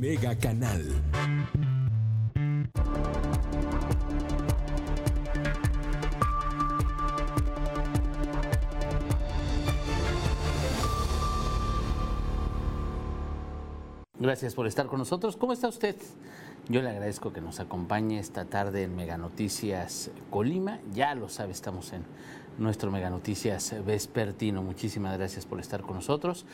Mega Canal. Gracias por estar con nosotros. ¿Cómo está usted? Yo le agradezco que nos acompañe esta tarde en Mega Noticias Colima. Ya lo sabe, estamos en nuestro Mega Noticias Vespertino. Muchísimas gracias por estar con nosotros.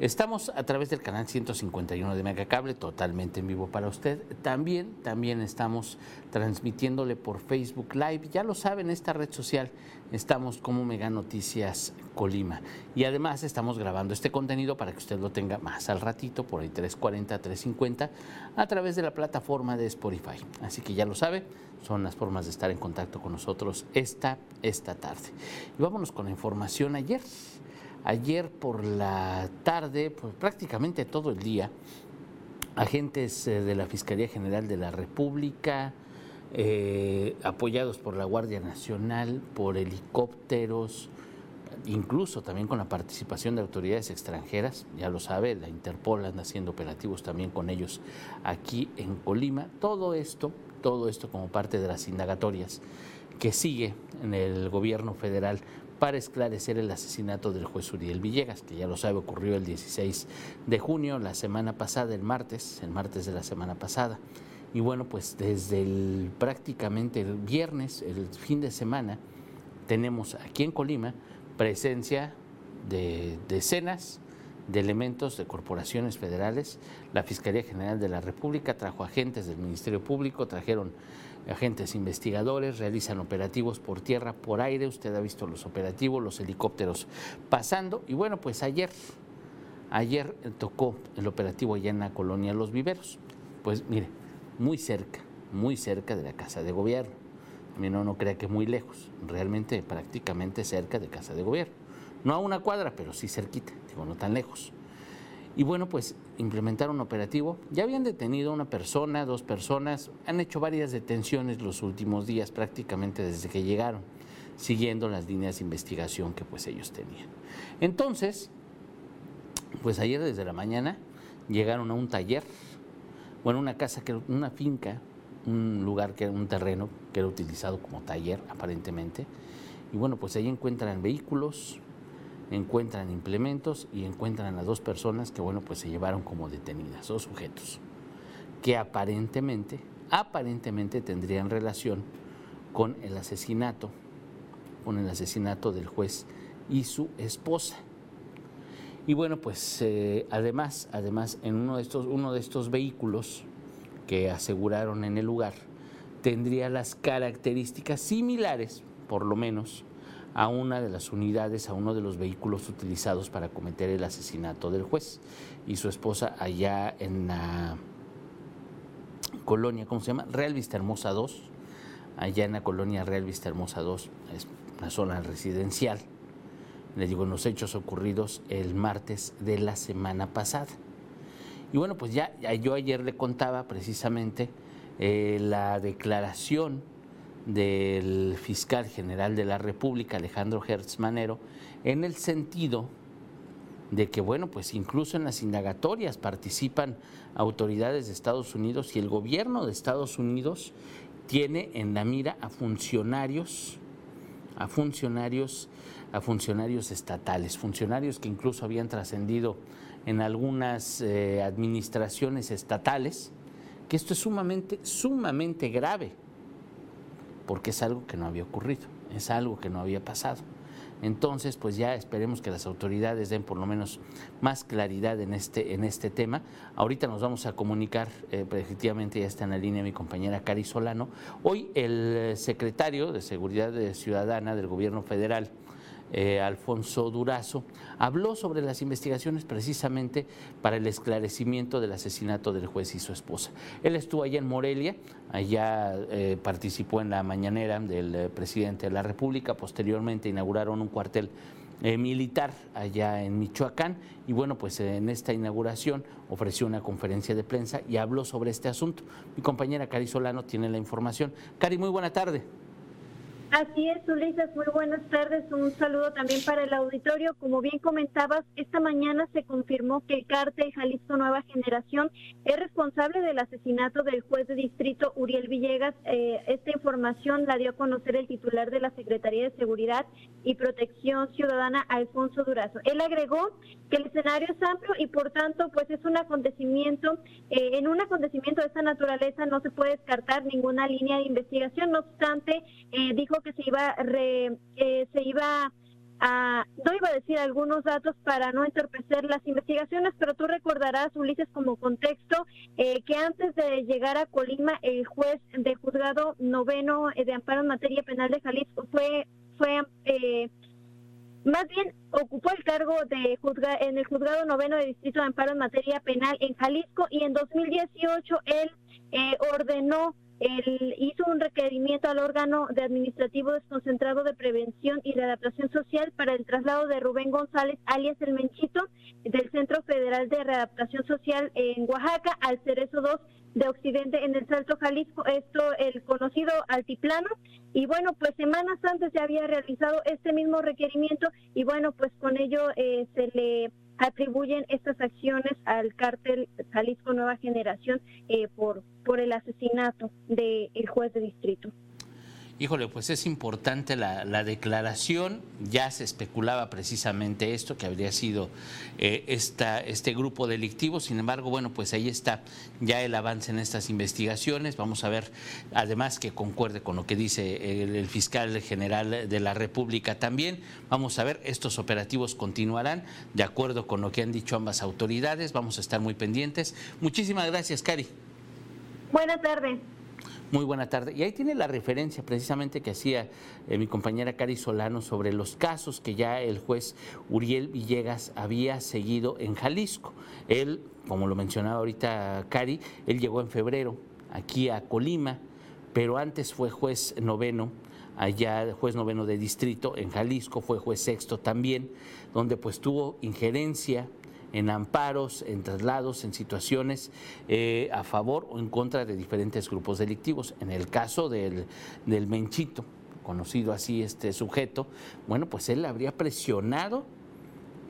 Estamos a través del canal 151 de Megacable, totalmente en vivo para usted. También, también estamos transmitiéndole por Facebook Live. Ya lo saben, esta red social estamos como Mega Noticias Colima. Y además estamos grabando este contenido para que usted lo tenga más al ratito, por ahí 340, 350, a través de la plataforma de Spotify. Así que ya lo sabe, son las formas de estar en contacto con nosotros esta, esta tarde. Y vámonos con la información ayer. Ayer por la tarde, pues prácticamente todo el día, agentes eh, de la Fiscalía General de la República, eh, apoyados por la Guardia Nacional, por helicópteros, incluso también con la participación de autoridades extranjeras, ya lo sabe, la Interpol anda haciendo operativos también con ellos aquí en Colima. Todo esto, todo esto como parte de las indagatorias que sigue en el gobierno federal para esclarecer el asesinato del juez Uriel Villegas, que ya lo sabe, ocurrió el 16 de junio, la semana pasada, el martes, el martes de la semana pasada. Y bueno, pues desde prácticamente el viernes, el fin de semana, tenemos aquí en Colima presencia de decenas de elementos de corporaciones federales. La Fiscalía General de la República trajo agentes del Ministerio Público, trajeron agentes investigadores realizan operativos por tierra, por aire. Usted ha visto los operativos, los helicópteros pasando. Y bueno, pues ayer, ayer tocó el operativo allá en la colonia Los Viveros. Pues mire, muy cerca, muy cerca de la Casa de Gobierno. No, no crea que muy lejos, realmente prácticamente cerca de Casa de Gobierno. No a una cuadra, pero sí cerquita, digo, no tan lejos. Y bueno, pues implementaron un operativo. Ya habían detenido a una persona, dos personas, han hecho varias detenciones los últimos días, prácticamente desde que llegaron, siguiendo las líneas de investigación que pues ellos tenían. Entonces, pues ayer desde la mañana llegaron a un taller, bueno, una casa, que una finca, un lugar que era un terreno que era utilizado como taller aparentemente. Y bueno, pues ahí encuentran vehículos, encuentran implementos y encuentran a dos personas que, bueno, pues se llevaron como detenidas, dos sujetos, que aparentemente, aparentemente tendrían relación con el asesinato, con el asesinato del juez y su esposa. Y bueno, pues eh, además, además, en uno de, estos, uno de estos vehículos que aseguraron en el lugar, tendría las características similares, por lo menos, a una de las unidades, a uno de los vehículos utilizados para cometer el asesinato del juez y su esposa allá en la colonia, ¿cómo se llama? Real Vista Hermosa 2, allá en la colonia Real Vista Hermosa 2, es una zona residencial. Le digo, en los hechos ocurridos el martes de la semana pasada. Y bueno, pues ya, yo ayer le contaba precisamente eh, la declaración del fiscal general de la República, Alejandro Hertz Manero, en el sentido de que, bueno, pues incluso en las indagatorias participan autoridades de Estados Unidos y el gobierno de Estados Unidos tiene en la mira a funcionarios, a funcionarios, a funcionarios estatales, funcionarios que incluso habían trascendido en algunas eh, administraciones estatales, que esto es sumamente, sumamente grave porque es algo que no había ocurrido, es algo que no había pasado. Entonces, pues ya esperemos que las autoridades den por lo menos más claridad en este, en este tema. Ahorita nos vamos a comunicar, eh, efectivamente ya está en la línea mi compañera Cari Solano. Hoy el secretario de Seguridad Ciudadana del Gobierno Federal, eh, Alfonso Durazo, habló sobre las investigaciones precisamente para el esclarecimiento del asesinato del juez y su esposa. Él estuvo allá en Morelia, allá eh, participó en la mañanera del eh, presidente de la República, posteriormente inauguraron un cuartel militar allá en Michoacán y bueno, pues en esta inauguración ofreció una conferencia de prensa y habló sobre este asunto. Mi compañera Cari Solano tiene la información. Cari, muy buena tarde. Así es, Ulises, muy buenas tardes. Un saludo también para el auditorio. Como bien comentabas, esta mañana se confirmó que el cártel Jalisco Nueva Generación es responsable del asesinato del juez de distrito Uriel Villegas. Eh, esta información la dio a conocer el titular de la Secretaría de Seguridad y Protección Ciudadana, Alfonso Durazo. Él agregó que el escenario es amplio y por tanto, pues es un acontecimiento, eh, en un acontecimiento de esta naturaleza no se puede descartar ninguna línea de investigación. No obstante, eh, dijo que se iba, re, se iba a, no iba a decir algunos datos para no entorpecer las investigaciones, pero tú recordarás, Ulises, como contexto, eh, que antes de llegar a Colima, el juez de juzgado noveno eh, de amparo en materia penal de Jalisco fue, fue eh, más bien ocupó el cargo de juzga, en el juzgado noveno de distrito de amparo en materia penal en Jalisco y en 2018 él ordenó él hizo un requerimiento al órgano de administrativo desconcentrado de prevención y de adaptación social para el traslado de Rubén González, alias El Menchito, del Centro Federal de Readaptación Social en Oaxaca al Cerezo 2 de Occidente en el Salto Jalisco, esto el conocido altiplano. Y bueno, pues semanas antes se había realizado este mismo requerimiento y bueno, pues con ello eh, se le atribuyen estas acciones al cártel Jalisco Nueva Generación eh, por, por el asesinato del juez de distrito. Híjole, pues es importante la, declaración, ya se especulaba precisamente esto, que habría sido eh, esta, este grupo delictivo, sin embargo, bueno, pues ahí está ya el avance en estas investigaciones, vamos a ver, además que concuerde con lo que dice el, fiscal general de la República también, vamos a ver, estos operativos continuarán de acuerdo con lo que han dicho ambas autoridades, vamos a estar muy pendientes. Muchísimas gracias, Cari. Buenas tardes. Muy buena tarde. Y ahí tiene la referencia precisamente que hacía eh, mi compañera Cari Solano sobre los casos que ya el juez Uriel Villegas había seguido en Jalisco. Él, como lo mencionaba ahorita Cari, él llegó en febrero aquí a Colima, pero antes fue juez noveno allá juez noveno de distrito en Jalisco, fue juez sexto también, donde pues tuvo injerencia en amparos, en traslados, en situaciones eh, a favor o en contra de diferentes grupos delictivos. En el caso del, del Menchito, conocido así este sujeto, bueno, pues él habría presionado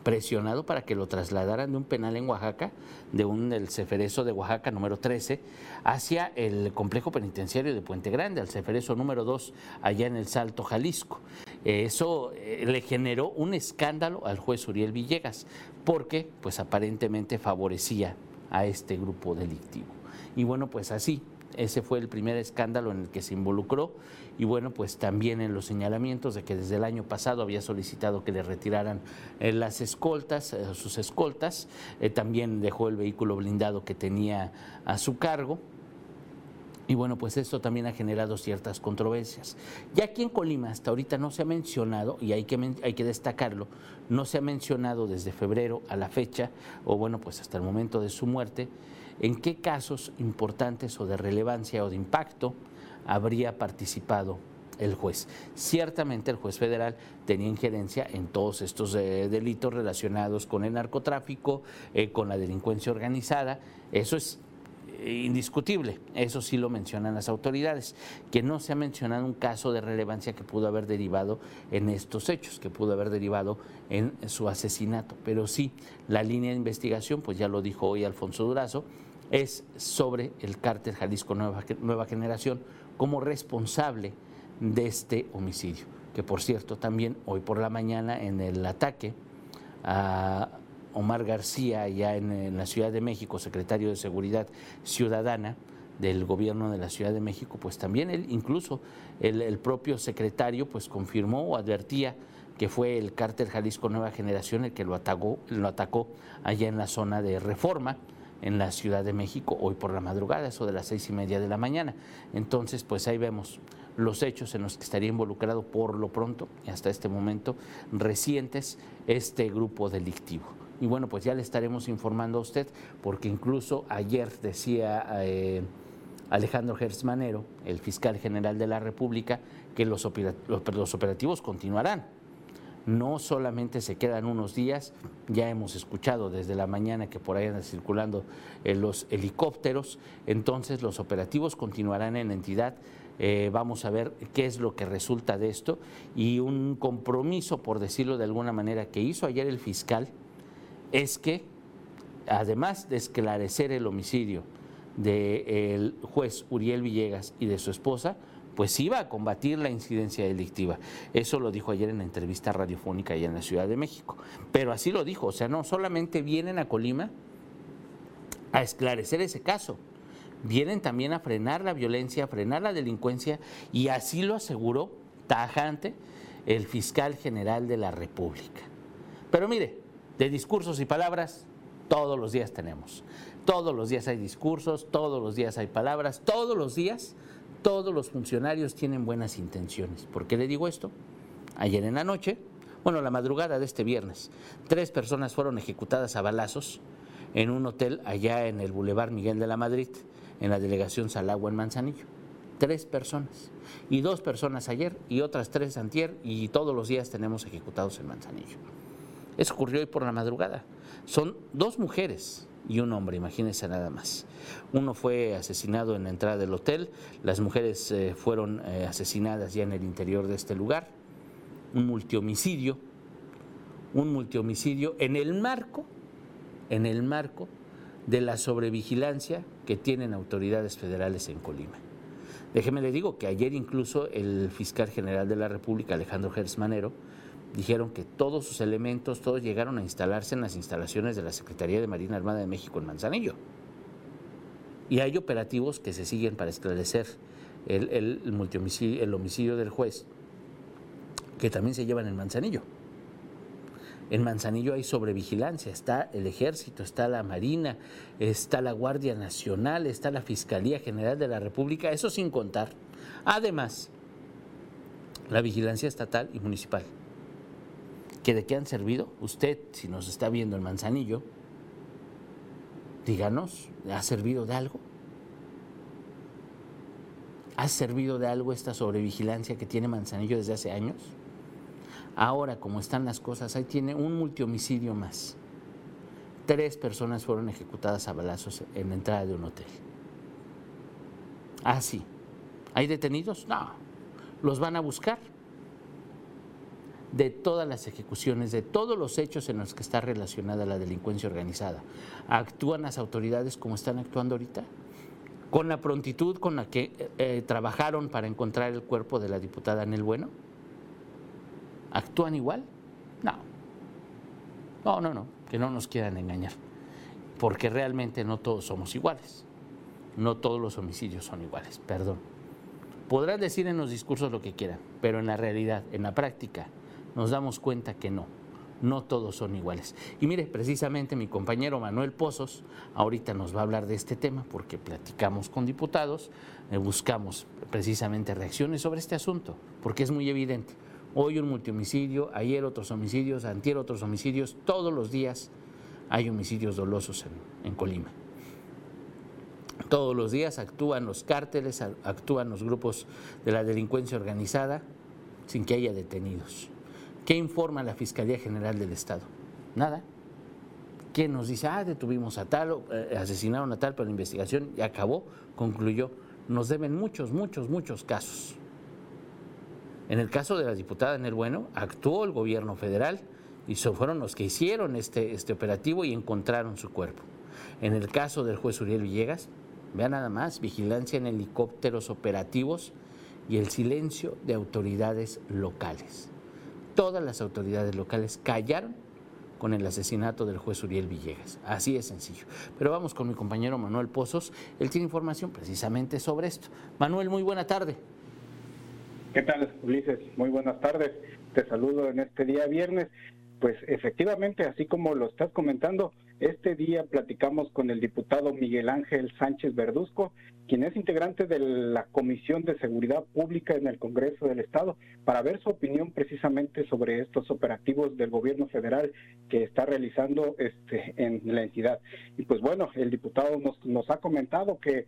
presionado para que lo trasladaran de un penal en Oaxaca, de un el Ceferezo de Oaxaca número 13, hacia el complejo penitenciario de Puente Grande, al Ceferezo número 2, allá en el Salto, Jalisco. Eso eh, le generó un escándalo al juez Uriel Villegas, porque pues aparentemente favorecía a este grupo delictivo. Y bueno, pues así, ese fue el primer escándalo en el que se involucró y bueno, pues también en los señalamientos de que desde el año pasado había solicitado que le retiraran eh, las escoltas, eh, sus escoltas, también dejó el vehículo blindado que tenía a su cargo y bueno, pues esto también ha generado ciertas controversias. Ya aquí en Colima hasta ahorita no se ha mencionado, y hay que, hay que destacarlo, no se ha mencionado desde febrero a la fecha, o bueno, pues hasta el momento de su muerte, en qué casos importantes o de relevancia o de impacto habría participado el juez. Ciertamente el juez federal tenía injerencia en todos estos eh, delitos relacionados con el narcotráfico, eh, con la delincuencia organizada. Eso es indiscutible, eso sí lo mencionan las autoridades, que no se ha mencionado un caso de relevancia que pudo haber derivado en estos hechos, que pudo haber derivado en su asesinato, pero sí la línea de investigación, pues ya lo dijo hoy Alfonso Durazo, es sobre el cártel Jalisco Nueva, Nueva Generación como responsable de este homicidio, que por cierto también hoy por la mañana en el ataque a Omar García, ya en, la Ciudad de México, secretario de Seguridad Ciudadana del gobierno de la Ciudad de México, pues también él, incluso el, propio secretario, pues confirmó o advertía que fue el cártel Jalisco Nueva Generación el que lo atacó, lo atacó allá en la zona de Reforma, en la Ciudad de México, hoy por la madrugada, eso de las seis y media de la mañana. Entonces, pues ahí vemos los hechos en los que estaría involucrado por lo pronto, y hasta este momento, recientes, este grupo delictivo y bueno, pues ya le estaremos informando a usted, porque incluso ayer decía eh, Alejandro Gersmanero, el fiscal general de la República, que los, operativos continuarán. No solamente se quedan unos días, ya hemos escuchado desde la mañana que por ahí andan circulando eh, los helicópteros, entonces los operativos continuarán en entidad. Eh, vamos a ver qué es lo que resulta de esto. Y un compromiso, por decirlo de alguna manera, que hizo ayer el fiscal es que, además de esclarecer el homicidio del juez Uriel Villegas y de su esposa, pues iba a combatir la incidencia delictiva. Eso lo dijo ayer en la entrevista radiofónica allá en la Ciudad de México. Pero así lo dijo, o sea, no solamente vienen a Colima a esclarecer ese caso, vienen también a frenar la violencia, a frenar la delincuencia y así lo aseguró tajante el fiscal general de la República. Pero mire, de discursos y palabras todos los días tenemos. Todos los días hay discursos, todos los días hay palabras, todos los días todos los funcionarios tienen buenas intenciones. ¿Por qué le digo esto? Ayer en la noche, bueno, la madrugada de este viernes, tres personas fueron ejecutadas a balazos en un hotel allá en el Boulevard Miguel de la Madrid, en la delegación Salagua en Manzanillo. Tres personas. Y dos personas ayer y otras tres antier y todos los días tenemos ejecutados en Manzanillo. Eso ocurrió hoy por la madrugada. Son dos mujeres y un hombre, imagínense nada más. Uno fue asesinado en la entrada del hotel, las mujeres eh, fueron eh, asesinadas ya en el interior de este lugar, un multihomicidio, un multihomicidio en el marco, en el marco de la sobrevigilancia que tienen autoridades federales en Colima. Déjeme le digo que ayer incluso el fiscal general de la República, Alejandro Gersmanero, dijeron que todos sus elementos, todos llegaron a instalarse en las instalaciones de la Secretaría de Marina Armada de México en Manzanillo. Y hay operativos que se siguen para esclarecer el, el, el homicidio del juez, que también se llevan en Manzanillo. En Manzanillo hay sobrevigilancia, está el ejército, está la Marina, está la Guardia Nacional, está la Fiscalía General de la República, eso sin contar. Además, la vigilancia estatal y municipal que de qué han servido. Usted, si nos está viendo en Manzanillo, díganos, ¿ha servido de algo? ¿Ha servido de algo esta sobrevigilancia que tiene Manzanillo desde hace años? Ahora, como están las cosas, ahí tiene un multihomicidio más. Tres personas fueron ejecutadas a balazos en la entrada de un hotel. Ah, sí. ¿Hay detenidos? No. ¿Los van a buscar? De todas las ejecuciones, de todos los hechos en los que está relacionada la delincuencia organizada. ¿Actúan las autoridades como están actuando ahorita? ¿Con la prontitud con la que eh, eh, trabajaron para encontrar el cuerpo de la diputada Anel Bueno? ¿Actúan igual? No. No, no, no, que no nos quieran engañar, porque realmente no todos somos iguales. No todos los homicidios son iguales, perdón. Podrán decir en los discursos lo que quieran, pero en la realidad, en la práctica, nos damos cuenta que no, no todos son iguales. Y mire, precisamente mi compañero Manuel Pozos ahorita nos va a hablar de este tema porque platicamos con diputados, eh, buscamos precisamente reacciones sobre este asunto, porque es muy evidente. Hoy un multihomicidio, ayer otros homicidios, antier otros homicidios, todos los días hay homicidios dolosos en, en Colima. Todos los días actúan los cárteles, actúan los grupos de la delincuencia organizada sin que haya detenidos. ¿Qué informa la Fiscalía General del Estado? Nada. ¿Qué nos dice? Ah, detuvimos a tal, eh, asesinaron a tal, pero la investigación ya acabó, concluyó. Nos deben muchos, muchos, muchos casos. En el caso de la diputada el Bueno, actuó el gobierno federal y fueron los que hicieron este, este operativo y encontraron su cuerpo. En el caso del juez Uriel Villegas, vea nada más, vigilancia en helicópteros operativos y el silencio de autoridades locales todas las autoridades locales callaron con el asesinato del juez Uriel Villegas. Así es sencillo. Pero vamos con mi compañero Manuel Pozos. Él tiene información precisamente sobre esto. Manuel, muy buena tarde. ¿Qué tal, Ulises? Muy buenas tardes. Te saludo en este día viernes. Pues efectivamente, así como lo estás comentando, este día platicamos con el diputado Miguel Ángel Sánchez Verduzco, quien es integrante de la Comisión de Seguridad Pública en el Congreso del Estado, para ver su opinión precisamente sobre estos operativos del gobierno federal que está realizando este, en la entidad. Y pues bueno, el diputado nos, nos ha comentado que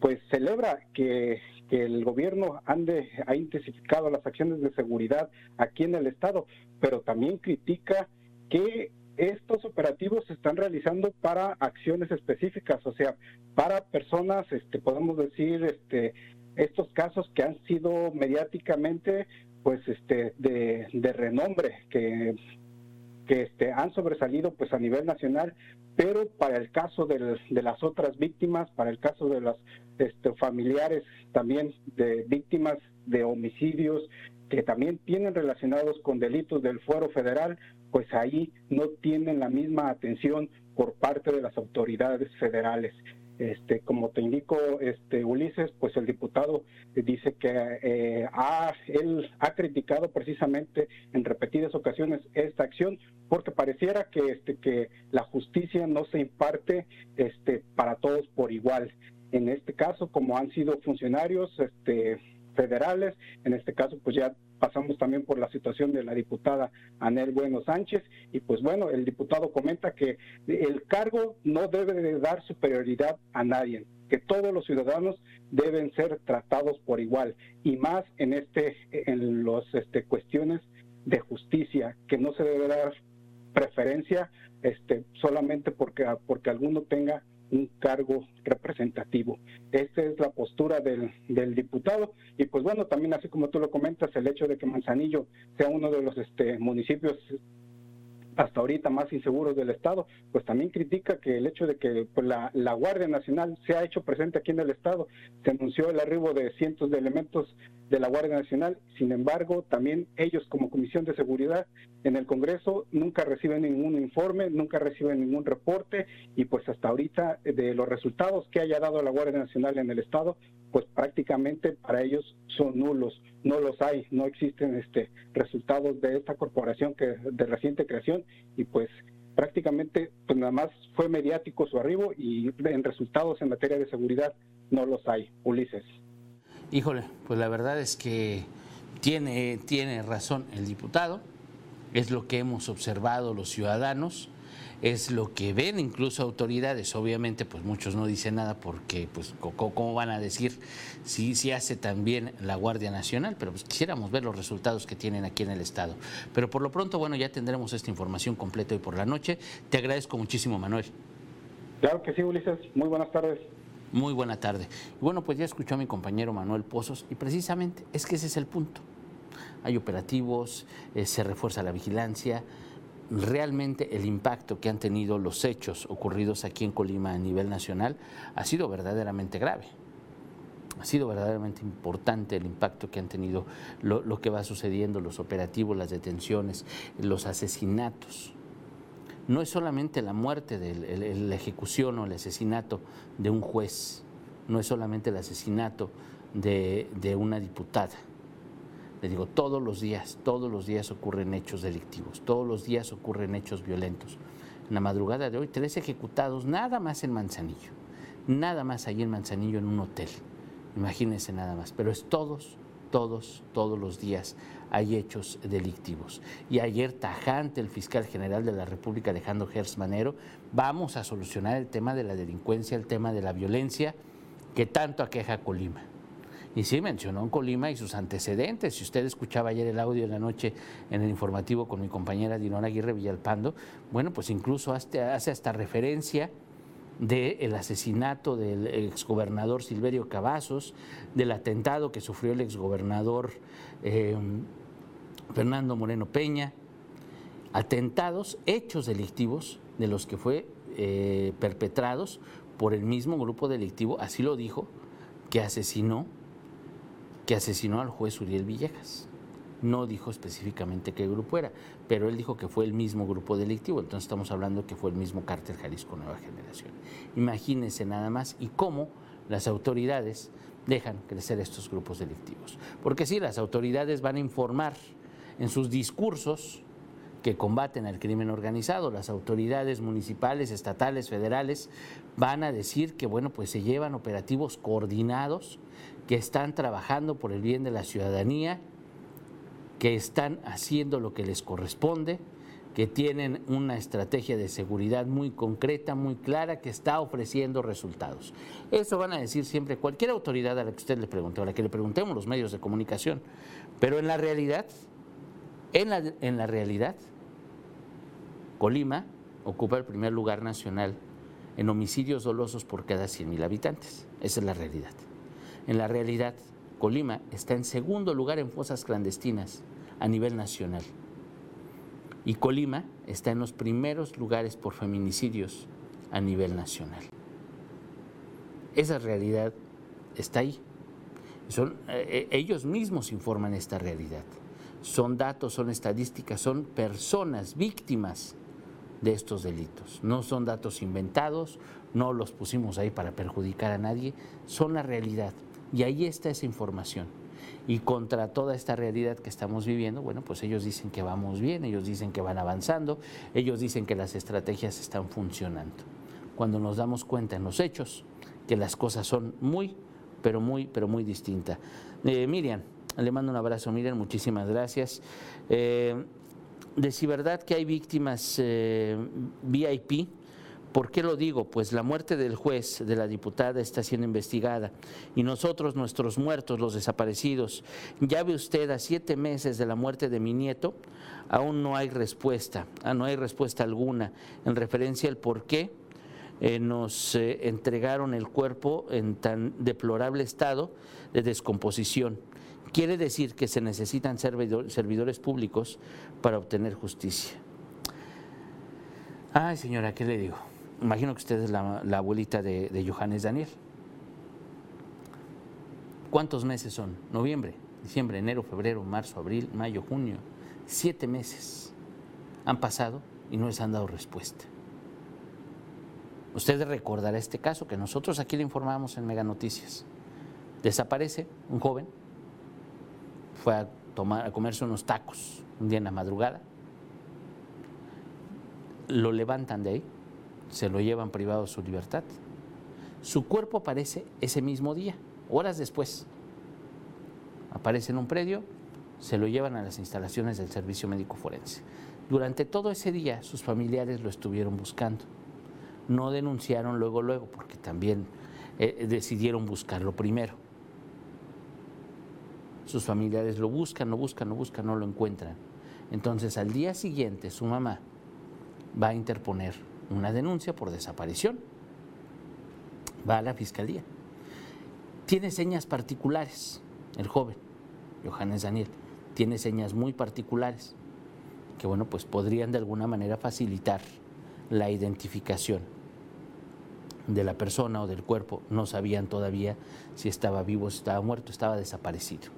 pues celebra que, el gobierno ande, ha intensificado las acciones de seguridad aquí en el Estado, pero también critica que estos operativos se están realizando para acciones específicas, o sea, para personas, este, podemos decir, este, estos casos que han sido mediáticamente pues este de, de renombre que que este, han sobresalido pues a nivel nacional, pero para el caso de, las otras víctimas, para el caso de los este, familiares también de víctimas de homicidios que también tienen relacionados con delitos del fuero federal, pues ahí no tienen la misma atención por parte de las autoridades federales. Este, como te indico, este, Ulises, pues el diputado dice que eh, ha, él ha criticado precisamente en repetidas ocasiones esta acción porque pareciera que, este, que la justicia no se imparte este, para todos por igual. En este caso, como han sido funcionarios este, federales, en este caso, pues ya pasamos también por la situación de la diputada Anel Bueno Sánchez. Y pues bueno, el diputado comenta que el cargo no debe de dar superioridad a nadie, que todos los ciudadanos deben ser tratados por igual. Y más en este en los este cuestiones de justicia, que no se debe dar preferencia este solamente porque porque alguno tenga un cargo representativo. Esta es la postura del, del, diputado y pues bueno, también así como tú lo comentas, el hecho de que Manzanillo sea uno de los este, municipios hasta ahorita más inseguros del Estado, pues también critica que el hecho de que pues, la, la, Guardia Nacional se ha hecho presente aquí en el Estado, se anunció el arribo de cientos de elementos de la Guardia Nacional, sin embargo, también ellos como Comisión de Seguridad en el Congreso nunca reciben ningún informe, nunca reciben ningún reporte. Y pues hasta ahorita de los resultados que haya dado la Guardia Nacional en el Estado, pues prácticamente para ellos son nulos, no los hay, no existen este resultados de esta corporación que de reciente creación y pues prácticamente pues nada más fue mediático su arribo y en resultados en materia de seguridad no los hay, Ulises. Híjole, pues la verdad es que tiene, tiene razón el diputado, es lo que hemos observado los ciudadanos, es lo que ven incluso autoridades. Obviamente, pues muchos no dicen nada porque, pues, ¿cómo van a decir si, si hace también la Guardia Nacional? Pero pues quisiéramos ver los resultados que tienen aquí en el Estado. Pero por lo pronto, bueno, ya tendremos esta información completa hoy por la noche. Te agradezco muchísimo, Manuel. Claro que sí, Ulises. Muy buenas tardes. Muy buena tarde. Bueno, pues ya escuchó a mi compañero Manuel Pozos y precisamente es que ese es el punto. Hay operativos, eh, se refuerza la vigilancia. Realmente el impacto que han tenido los hechos ocurridos aquí en Colima a nivel nacional ha sido verdaderamente grave. Ha sido verdaderamente importante el impacto que han tenido lo, que va sucediendo, los operativos, las detenciones, los asesinatos no es solamente la muerte, de la ejecución o el asesinato de un juez, no es solamente el asesinato de, una diputada. Le digo, todos los días, todos los días ocurren hechos delictivos, todos los días ocurren hechos violentos. En la madrugada de hoy, tres ejecutados nada más en Manzanillo, nada más ahí en Manzanillo en un hotel. Imagínense nada más, pero es todos, todos, todos los días hay hechos delictivos. Y ayer tajante el fiscal general de la República, Alejandro Gers Manero, vamos a solucionar el tema de la delincuencia, el tema de la violencia que tanto aqueja Colima. Y sí mencionó Colima y sus antecedentes. Si usted escuchaba ayer el audio de la noche en el informativo con mi compañera Dinora Aguirre Villalpando, bueno, pues incluso hace, hasta referencia del asesinato del exgobernador Silverio Cavazos, del atentado que sufrió el exgobernador eh, Fernando Moreno Peña, atentados, hechos delictivos de los que fue eh, perpetrados por el mismo grupo delictivo, así lo dijo, que asesinó, que asesinó al juez Uriel Villegas. No dijo específicamente qué grupo era, pero él dijo que fue el mismo grupo delictivo, entonces estamos hablando que fue el mismo cártel Jalisco Nueva Generación. Imagínense nada más y cómo las autoridades dejan crecer estos grupos delictivos. Porque sí, las autoridades van a informar en sus discursos que combaten al crimen organizado, las autoridades municipales, estatales, federales, van a decir que bueno, pues se llevan operativos coordinados, que están trabajando por el bien de la ciudadanía, que están haciendo lo que les corresponde, que tienen una estrategia de seguridad muy concreta, muy clara, que está ofreciendo resultados. Eso van a decir siempre cualquier autoridad a la que usted le pregunte, a la que le preguntemos los medios de comunicación. Pero en la realidad, en la, en la realidad, Colima ocupa el primer lugar nacional en homicidios dolosos por cada 100.000 habitantes. Esa es la realidad. En la realidad, Colima está en segundo lugar en fosas clandestinas a nivel nacional. Y Colima está en los primeros lugares por feminicidios a nivel nacional. Esa realidad está ahí. Son, eh, eh, ellos mismos informan esta realidad. Son datos, son estadísticas, son personas víctimas de estos delitos. No son datos inventados, no los pusimos ahí para perjudicar a nadie, son la realidad. Y ahí está esa información. Y contra toda esta realidad que estamos viviendo, bueno, pues ellos dicen que vamos bien, ellos dicen que van avanzando, ellos dicen que las estrategias están funcionando. Cuando nos damos cuenta en los hechos que las cosas son muy, pero muy, pero muy distintas. Eh, Miriam, le mando un abrazo, Miriam, muchísimas gracias. Eh, de si verdad que hay víctimas eh, VIP, ¿Por qué lo digo? Pues la muerte del juez, de la diputada, está siendo investigada y nosotros, nuestros muertos, los desaparecidos, ya ve usted a siete meses de la muerte de mi nieto, aún no hay respuesta, ah, no hay respuesta alguna en referencia al por qué eh, nos eh, entregaron el cuerpo en tan deplorable estado de descomposición. Quiere decir que se necesitan servidores públicos para obtener justicia. Ay, señora, ¿qué le digo? imagino que usted es la, abuelita de, Johannes Daniel. ¿Cuántos meses son? Noviembre, diciembre, enero, febrero, marzo, abril, mayo, junio. Siete meses han pasado y no les han dado respuesta. Usted recordará este caso que nosotros aquí le informamos en Mega Noticias. Desaparece un joven, fue a, a comerse unos tacos un día en la madrugada, lo levantan de ahí, se lo llevan privado de su libertad. Su cuerpo aparece ese mismo día, horas después. Aparece en un predio, se lo llevan a las instalaciones del Servicio Médico Forense. Durante todo ese día sus familiares lo estuvieron buscando. No denunciaron luego, luego, porque también eh, decidieron buscarlo primero. Sus familiares lo buscan, lo buscan, lo buscan, no lo encuentran. Entonces al día siguiente su mamá va a interponer una denuncia por desaparición. Va a la fiscalía. Tiene señas particulares, el joven, Johannes Daniel, tiene señas muy particulares que, bueno, pues podrían de alguna manera facilitar la identificación de la persona o del cuerpo. No sabían todavía si estaba vivo, si estaba muerto, estaba desaparecido.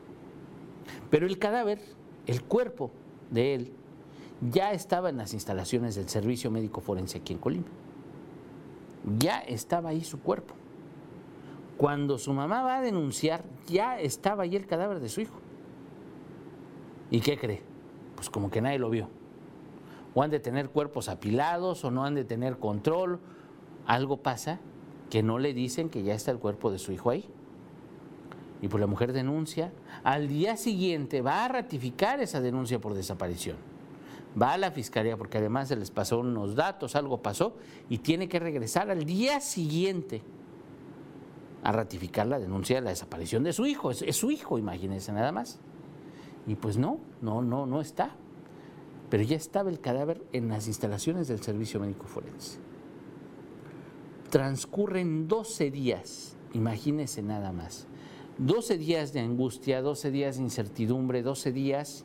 Pero el cadáver, el cuerpo de él, ya estaba en las instalaciones del Servicio Médico Forense aquí en Colima. Ya estaba ahí su cuerpo. Cuando su mamá va a denunciar, ya estaba ahí el cadáver de su hijo. ¿Y qué cree? Pues como que nadie lo vio. O han de tener cuerpos apilados o no han de tener control. Algo pasa que no le dicen que ya está el cuerpo de su hijo ahí. Y pues la mujer denuncia. Al día siguiente va a ratificar esa denuncia por desaparición va a la fiscalía porque además se les pasó unos datos, algo pasó, y tiene que regresar al día siguiente a ratificar la denuncia de la desaparición de su hijo. Es, su hijo, imagínense nada más. Y pues no, no, no, no está. Pero ya estaba el cadáver en las instalaciones del Servicio Médico Forense. Transcurren 12 días, imagínense nada más. 12 días de angustia, 12 días de incertidumbre, 12 días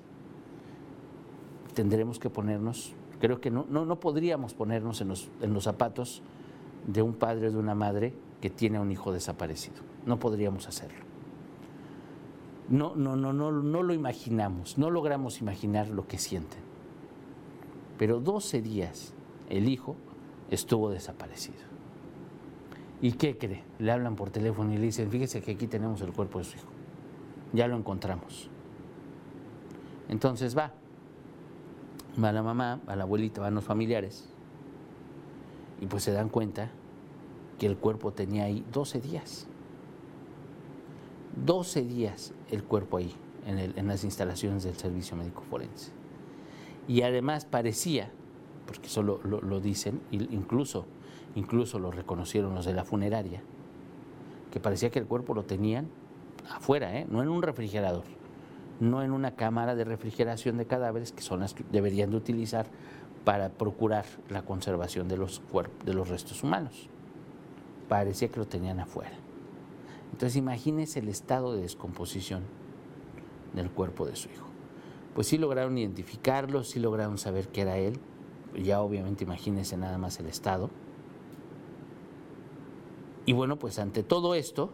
tendremos que ponernos, creo que no, no, podríamos ponernos en los, en los zapatos de un padre o de una madre que tiene un hijo desaparecido. No podríamos hacerlo. No, no, no, no, no lo imaginamos, no logramos imaginar lo que sienten. Pero 12 días el hijo estuvo desaparecido. ¿Y qué cree? Le hablan por teléfono y le dicen, fíjese que aquí tenemos el cuerpo de su hijo. Ya lo encontramos. Entonces va, va la mamá, va la abuelita, van los familiares. Y pues se dan cuenta que el cuerpo tenía ahí 12 días. 12 días el cuerpo ahí, en, las instalaciones del Servicio Médico Forense. Y además parecía, porque eso lo, lo, dicen, incluso, incluso lo reconocieron los de la funeraria, que parecía que el cuerpo lo tenían afuera, ¿eh? no en un refrigerador no en una cámara de refrigeración de cadáveres, que son las que deberían de utilizar para procurar la conservación de los, de los restos humanos. Parecía que lo tenían afuera. Entonces imagínese el estado de descomposición del cuerpo de su hijo. Pues sí lograron identificarlo, sí lograron saber que era él, ya obviamente imagínese nada más el estado. Y bueno, pues ante todo esto,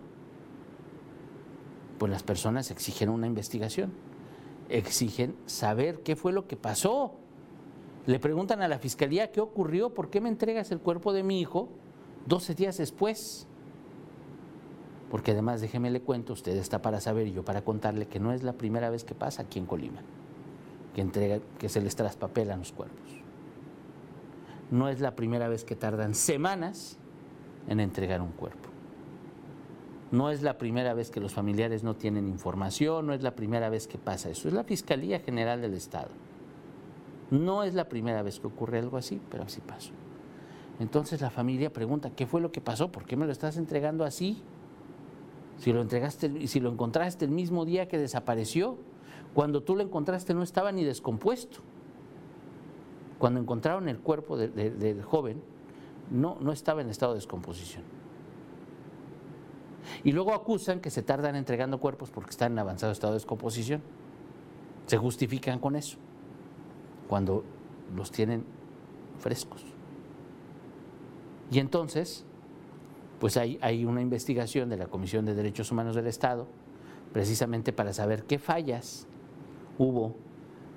pues las personas exigen una investigación, exigen saber qué fue lo que pasó. Le preguntan a la fiscalía qué ocurrió, por qué me entregas el cuerpo de mi hijo 12 días después. Porque además, déjeme le cuento, usted está para saber y yo para contarle que no es la primera vez que pasa aquí en Colima, que, entrega, que se les traspapelan los cuerpos. No es la primera vez que tardan semanas en entregar un cuerpo. No es la primera vez que los familiares no tienen información, no es la primera vez que pasa eso. Es la Fiscalía General del Estado. No es la primera vez que ocurre algo así, pero así pasó. Entonces la familia pregunta, ¿qué fue lo que pasó? ¿Por qué me lo estás entregando así? Si lo entregaste, si lo encontraste el mismo día que desapareció, cuando tú lo encontraste no estaba ni descompuesto. Cuando encontraron el cuerpo del joven, no, no estaba en estado de descomposición. Y luego acusan que se tardan entregando cuerpos porque están en avanzado estado de descomposición. Se justifican con eso, cuando los tienen frescos. Y entonces, pues hay, hay una investigación de la Comisión de Derechos Humanos del Estado, precisamente para saber qué fallas hubo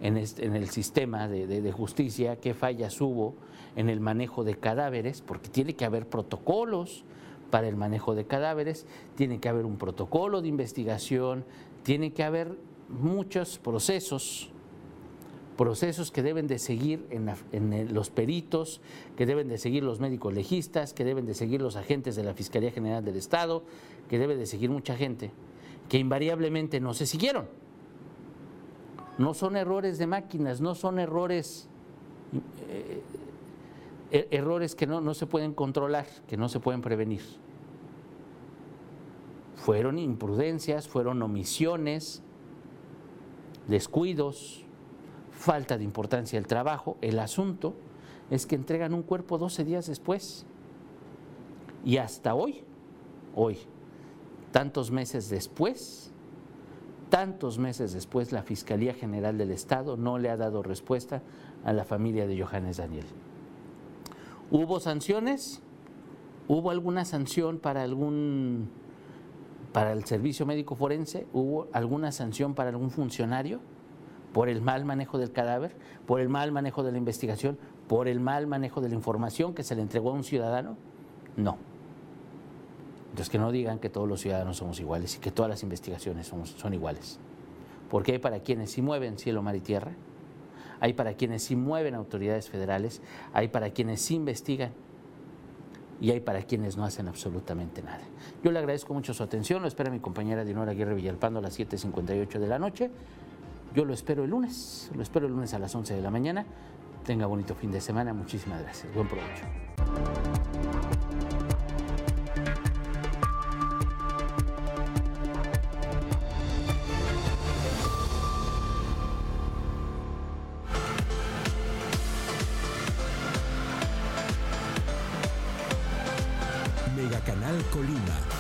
en, el sistema de, justicia, qué fallas hubo en el manejo de cadáveres, porque tiene que haber protocolos para el manejo de cadáveres, tiene que haber un protocolo de investigación, tiene que haber muchos procesos procesos que deben de seguir en, los peritos, que deben de seguir los médicos legistas, que deben de seguir los agentes de la Fiscalía General del Estado, que debe de seguir mucha gente, que invariablemente no se siguieron. No son errores de máquinas, no son errores, eh, eh, errores que no, no se pueden controlar, que no se pueden prevenir. Fueron imprudencias, fueron omisiones, descuidos, falta de importancia el trabajo, el asunto es que entregan un cuerpo 12 días después. Y hasta hoy, hoy, tantos meses después, tantos meses después, la Fiscalía General del Estado no le ha dado respuesta a la familia de Johannes Daniel. ¿Hubo sanciones? ¿Hubo alguna sanción para algún para el servicio médico forense? ¿Hubo alguna sanción para algún funcionario? por el mal manejo del cadáver, por el mal manejo de la investigación, por el mal manejo de la información que se le entregó a un ciudadano? No. Entonces que no digan que todos los ciudadanos somos iguales y que todas las investigaciones son, iguales. Porque hay para quienes sí mueven cielo, mar y tierra, hay para quienes sí mueven autoridades federales, hay para quienes sí investigan y hay para quienes no hacen absolutamente nada. Yo le agradezco mucho su atención, lo espera mi compañera Dinora Aguirre Villalpando a las 7.58 de la noche. Yo lo espero el lunes, lo espero el lunes a las 11 de la mañana. Tenga bonito fin de semana, muchísimas gracias. Buen provecho. Colima